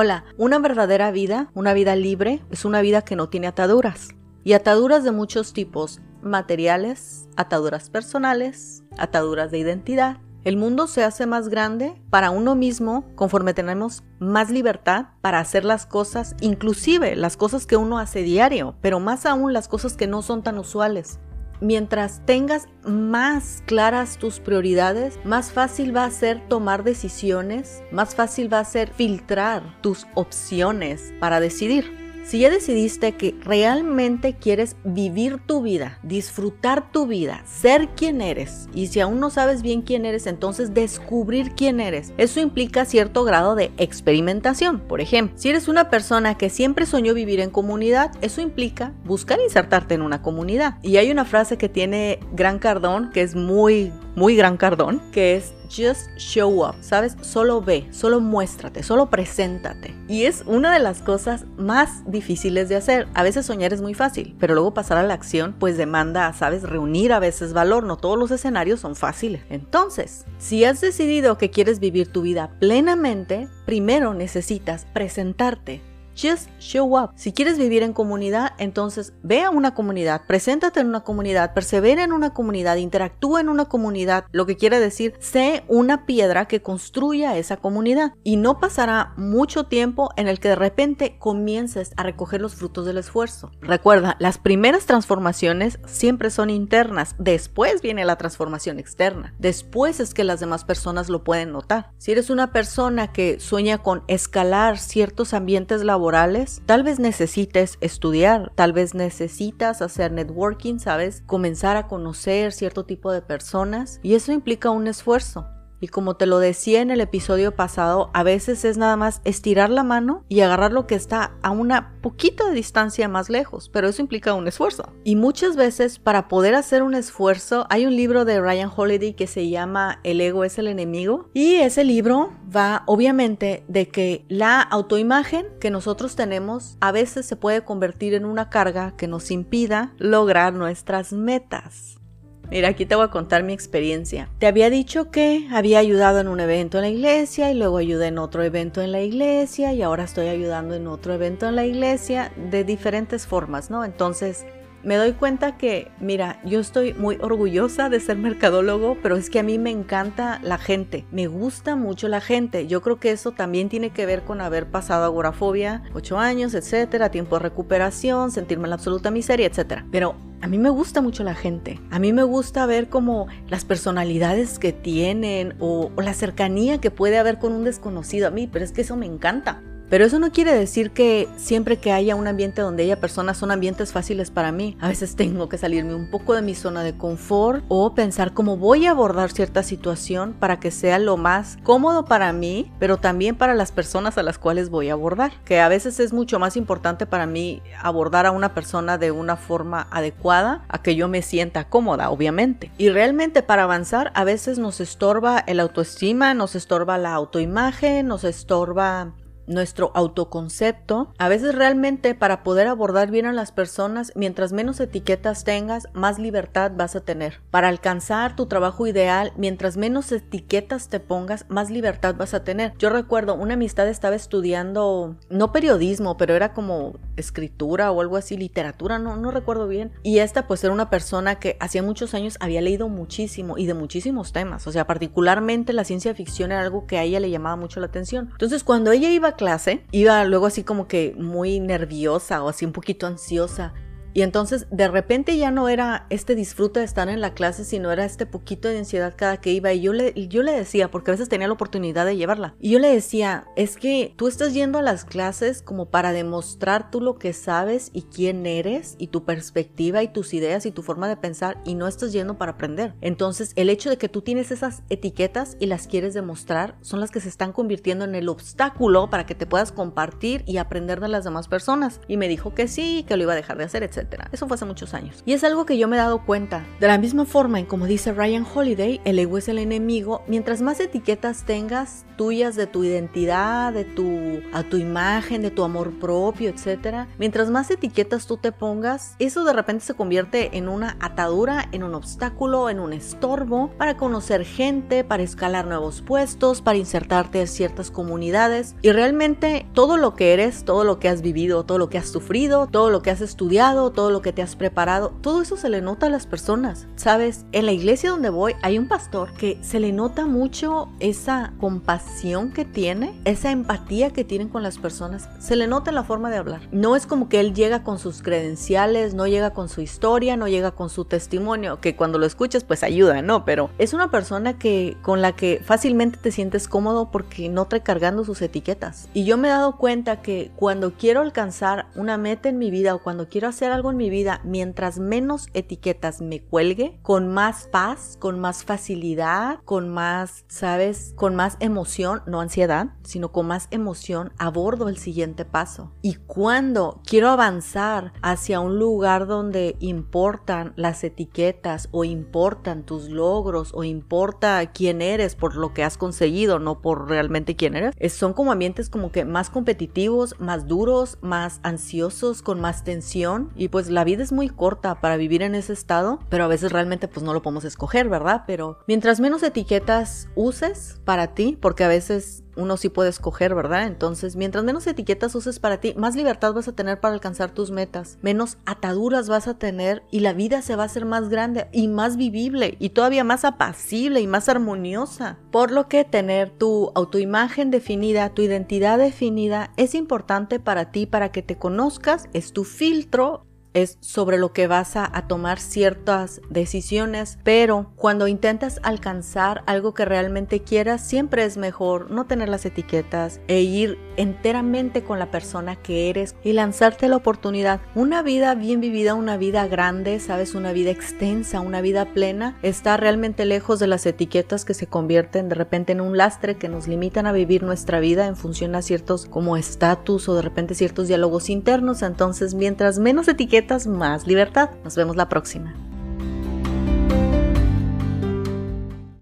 Hola, una verdadera vida, una vida libre, es una vida que no tiene ataduras. Y ataduras de muchos tipos, materiales, ataduras personales, ataduras de identidad. El mundo se hace más grande para uno mismo conforme tenemos más libertad para hacer las cosas, inclusive las cosas que uno hace diario, pero más aún las cosas que no son tan usuales. Mientras tengas más claras tus prioridades, más fácil va a ser tomar decisiones, más fácil va a ser filtrar tus opciones para decidir. Si ya decidiste que realmente quieres vivir tu vida, disfrutar tu vida, ser quien eres, y si aún no sabes bien quién eres, entonces descubrir quién eres. Eso implica cierto grado de experimentación. Por ejemplo, si eres una persona que siempre soñó vivir en comunidad, eso implica buscar insertarte en una comunidad. Y hay una frase que tiene Gran Cardón, que es muy, muy Gran Cardón, que es Just show up, ¿sabes? Solo ve, solo muéstrate, solo preséntate. Y es una de las cosas más difíciles de hacer. A veces soñar es muy fácil, pero luego pasar a la acción pues demanda, ¿sabes? Reunir a veces valor. No todos los escenarios son fáciles. Entonces, si has decidido que quieres vivir tu vida plenamente, primero necesitas presentarte Just show up. Si quieres vivir en comunidad, entonces ve a una comunidad, preséntate en una comunidad, persevera en una comunidad, interactúa en una comunidad, lo que quiere decir, sé una piedra que construya esa comunidad. Y no pasará mucho tiempo en el que de repente comiences a recoger los frutos del esfuerzo. Recuerda, las primeras transformaciones siempre son internas, después viene la transformación externa, después es que las demás personas lo pueden notar. Si eres una persona que sueña con escalar ciertos ambientes laborales, tal vez necesites estudiar, tal vez necesitas hacer networking, ¿sabes? Comenzar a conocer cierto tipo de personas y eso implica un esfuerzo. Y como te lo decía en el episodio pasado, a veces es nada más estirar la mano y agarrar lo que está a una poquita de distancia más lejos, pero eso implica un esfuerzo. Y muchas veces para poder hacer un esfuerzo, hay un libro de Ryan Holiday que se llama El ego es el enemigo y ese libro va obviamente de que la autoimagen que nosotros tenemos a veces se puede convertir en una carga que nos impida lograr nuestras metas. Mira, aquí te voy a contar mi experiencia. Te había dicho que había ayudado en un evento en la iglesia y luego ayudé en otro evento en la iglesia y ahora estoy ayudando en otro evento en la iglesia de diferentes formas, ¿no? Entonces, me doy cuenta que, mira, yo estoy muy orgullosa de ser mercadólogo, pero es que a mí me encanta la gente, me gusta mucho la gente. Yo creo que eso también tiene que ver con haber pasado agorafobia, ocho años, etcétera, tiempo de recuperación, sentirme en la absoluta miseria, etcétera. Pero a mí me gusta mucho la gente. A mí me gusta ver como las personalidades que tienen o, la cercanía que puede haber con un desconocido a mí, pero es que eso me encanta. Pero eso no quiere decir que siempre que haya un ambiente donde haya personas son ambientes fáciles para mí. A veces tengo que salirme un poco de mi zona de confort o pensar cómo voy a abordar cierta situación para que sea lo más cómodo para mí, pero también para las personas a las cuales voy a abordar. Que a veces es mucho más importante para mí abordar a una persona de una forma adecuada a que yo me sienta cómoda, obviamente. Y realmente para avanzar a veces nos estorba el autoestima, nos estorba la autoimagen, nos estorba nuestro autoconcepto. A veces realmente para poder abordar bien a las personas, mientras menos etiquetas tengas, más libertad vas a tener. Para alcanzar tu trabajo ideal, mientras menos etiquetas te pongas, más libertad vas a tener. Yo recuerdo, una amistad estaba estudiando, no periodismo, pero era como escritura o algo así, literatura, no, no recuerdo bien. Y esta pues era una persona que hacía muchos años había leído muchísimo y de muchísimos temas. O sea, particularmente la ciencia ficción era algo que a ella le llamaba mucho la atención. Entonces, cuando ella iba clase, iba luego así como que muy nerviosa o así un poquito ansiosa y entonces de repente ya no era este disfrute de estar en la clase, sino era este poquito de ansiedad cada que iba. Y yo le, yo le decía, porque a veces tenía la oportunidad de llevarla, y yo le decía, es que tú estás yendo a las clases como para demostrar tú lo que sabes y quién eres y tu perspectiva y tus ideas y tu forma de pensar y no estás yendo para aprender. Entonces el hecho de que tú tienes esas etiquetas y las quieres demostrar son las que se están convirtiendo en el obstáculo para que te puedas compartir y aprender de las demás personas. Y me dijo que sí, que lo iba a dejar de hacer, etc. Eso fue hace muchos años. Y es algo que yo me he dado cuenta. De la misma forma en como dice Ryan Holiday, el ego es el enemigo. Mientras más etiquetas tengas tuyas de tu identidad, de tu a tu imagen, de tu amor propio, etcétera, mientras más etiquetas tú te pongas, eso de repente se convierte en una atadura, en un obstáculo, en un estorbo para conocer gente, para escalar nuevos puestos, para insertarte en ciertas comunidades y realmente todo lo que eres, todo lo que has vivido, todo lo que has sufrido, todo lo que has estudiado, todo lo que te has preparado, todo eso se le nota a las personas. Sabes, en la iglesia donde voy hay un pastor que se le nota mucho esa compasión que tiene, esa empatía que tienen con las personas, se le nota en la forma de hablar. No es como que él llega con sus credenciales, no llega con su historia, no llega con su testimonio, que cuando lo escuchas pues ayuda, ¿no? Pero es una persona que con la que fácilmente te sientes cómodo porque no trae cargando sus etiquetas. Y yo me he dado cuenta que cuando quiero alcanzar una meta en mi vida o cuando quiero hacer algo en mi vida, mientras menos etiquetas me cuelgue, con más paz, con más facilidad, con más, ¿sabes? Con más emoción, no ansiedad, sino con más emoción, abordo el siguiente paso. Y cuando quiero avanzar hacia un lugar donde importan las etiquetas o importan tus logros o importa quién eres por lo que has conseguido, no por realmente quién eres, son como ambientes como que más competitivos, más duros, más ansiosos, con más tensión y pues la vida es muy corta para vivir en ese estado, pero a veces realmente pues no lo podemos escoger, ¿verdad? Pero mientras menos etiquetas uses para ti, porque a veces uno sí puede escoger, ¿verdad? Entonces, mientras menos etiquetas uses para ti, más libertad vas a tener para alcanzar tus metas, menos ataduras vas a tener y la vida se va a hacer más grande y más vivible y todavía más apacible y más armoniosa. Por lo que tener tu autoimagen definida, tu identidad definida es importante para ti, para que te conozcas, es tu filtro es sobre lo que vas a, tomar ciertas decisiones, pero cuando intentas alcanzar algo que realmente quieras, siempre es mejor no tener las etiquetas e ir enteramente con la persona que eres y lanzarte la oportunidad. Una vida bien vivida, una vida grande, sabes, una vida extensa, una vida plena, está realmente lejos de las etiquetas que se convierten de repente en un lastre que nos limitan a vivir nuestra vida en función a ciertos como estatus o de repente ciertos diálogos internos. Entonces, mientras menos más libertad. Nos vemos la próxima.